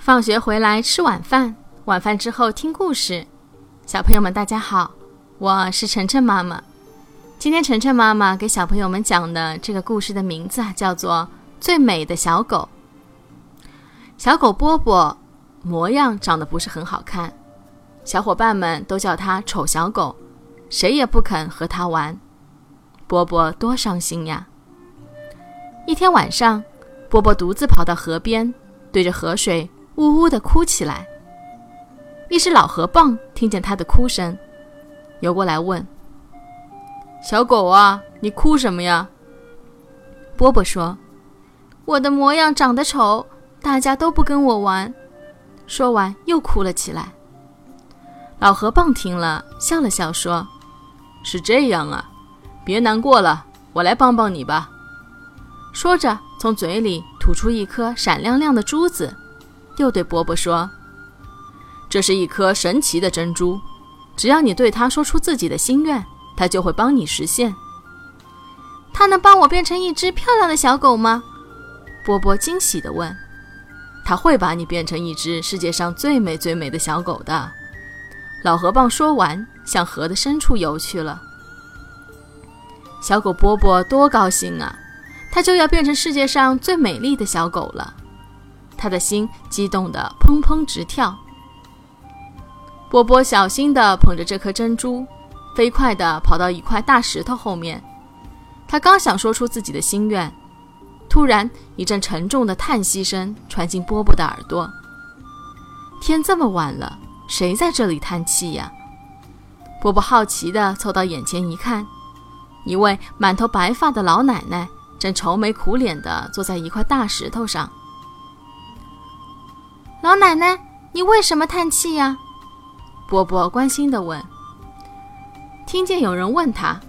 放学回来吃晚饭，晚饭之后听故事。小朋友们，大家好，我是晨晨妈妈。今天晨晨妈妈给小朋友们讲的这个故事的名字啊，叫做《最美的小狗》。小狗波波模样长得不是很好看，小伙伴们都叫它丑小狗，谁也不肯和它玩。波波多伤心呀！一天晚上，波波独自跑到河边，对着河水。呜呜地哭起来。一只老河蚌听见他的哭声，游过来问：“小狗啊，你哭什么呀？”波波说：“我的模样长得丑，大家都不跟我玩。”说完又哭了起来。老河蚌听了，笑了笑说：“是这样啊，别难过了，我来帮帮你吧。”说着，从嘴里吐出一颗闪亮亮的珠子。又对波波说：“这是一颗神奇的珍珠，只要你对它说出自己的心愿，它就会帮你实现。它能帮我变成一只漂亮的小狗吗？”波波惊喜地问。“它会把你变成一只世界上最美最美的小狗的。”老河蚌说完，向河的深处游去了。小狗波波多高兴啊！它就要变成世界上最美丽的小狗了。他的心激动得砰砰直跳。波波小心地捧着这颗珍珠，飞快地跑到一块大石头后面。他刚想说出自己的心愿，突然一阵沉重的叹息声传进波波的耳朵。天这么晚了，谁在这里叹气呀？波波好奇地凑到眼前一看，一位满头白发的老奶奶正愁眉苦脸地坐在一块大石头上。老奶奶，你为什么叹气呀？波波关心地问。听见有人问他，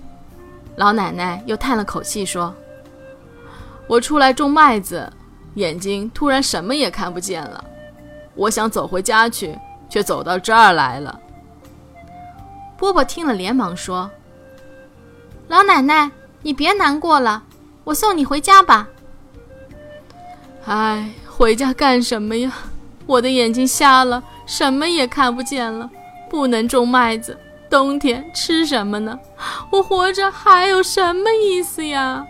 老奶奶又叹了口气说：“我出来种麦子，眼睛突然什么也看不见了。我想走回家去，却走到这儿来了。”波波听了，连忙说：“老奶奶，你别难过了，我送你回家吧。”哎，回家干什么呀？我的眼睛瞎了，什么也看不见了，不能种麦子，冬天吃什么呢？我活着还有什么意思呀？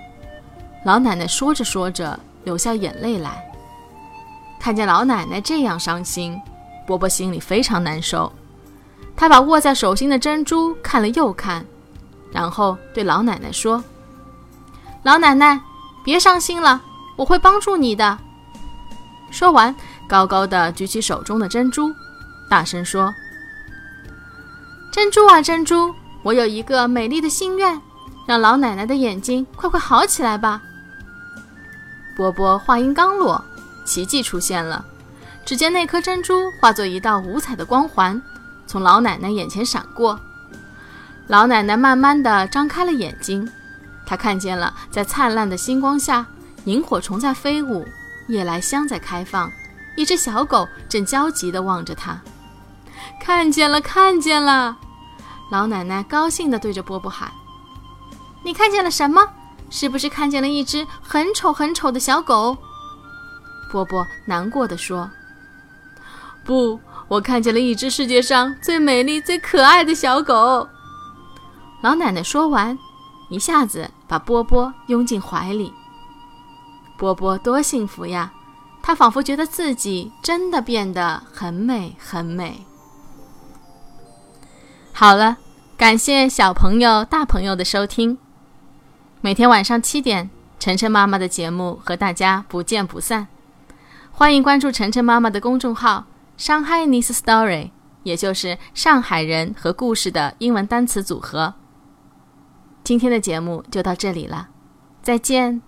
老奶奶说着说着，流下眼泪来。看见老奶奶这样伤心，波波心里非常难受。他把握在手心的珍珠看了又看，然后对老奶奶说：“老奶奶，别伤心了，我会帮助你的。”说完。高高的举起手中的珍珠，大声说：“珍珠啊，珍珠，我有一个美丽的心愿，让老奶奶的眼睛快快好起来吧。”波波话音刚落，奇迹出现了。只见那颗珍珠化作一道五彩的光环，从老奶奶眼前闪过。老奶奶慢慢的张开了眼睛，她看见了，在灿烂的星光下，萤火虫在飞舞，夜来香在开放。一只小狗正焦急地望着它，看见了，看见了！老奶奶高兴地对着波波喊：“你看见了什么？是不是看见了一只很丑很丑的小狗？”波波难过的说：“不，我看见了一只世界上最美丽、最可爱的小狗。”老奶奶说完，一下子把波波拥进怀里。波波多幸福呀！他仿佛觉得自己真的变得很美很美。好了，感谢小朋友、大朋友的收听。每天晚上七点，晨晨妈妈的节目和大家不见不散。欢迎关注晨晨妈妈的公众号“上海 Nice Story”，也就是上海人和故事的英文单词组合。今天的节目就到这里了，再见。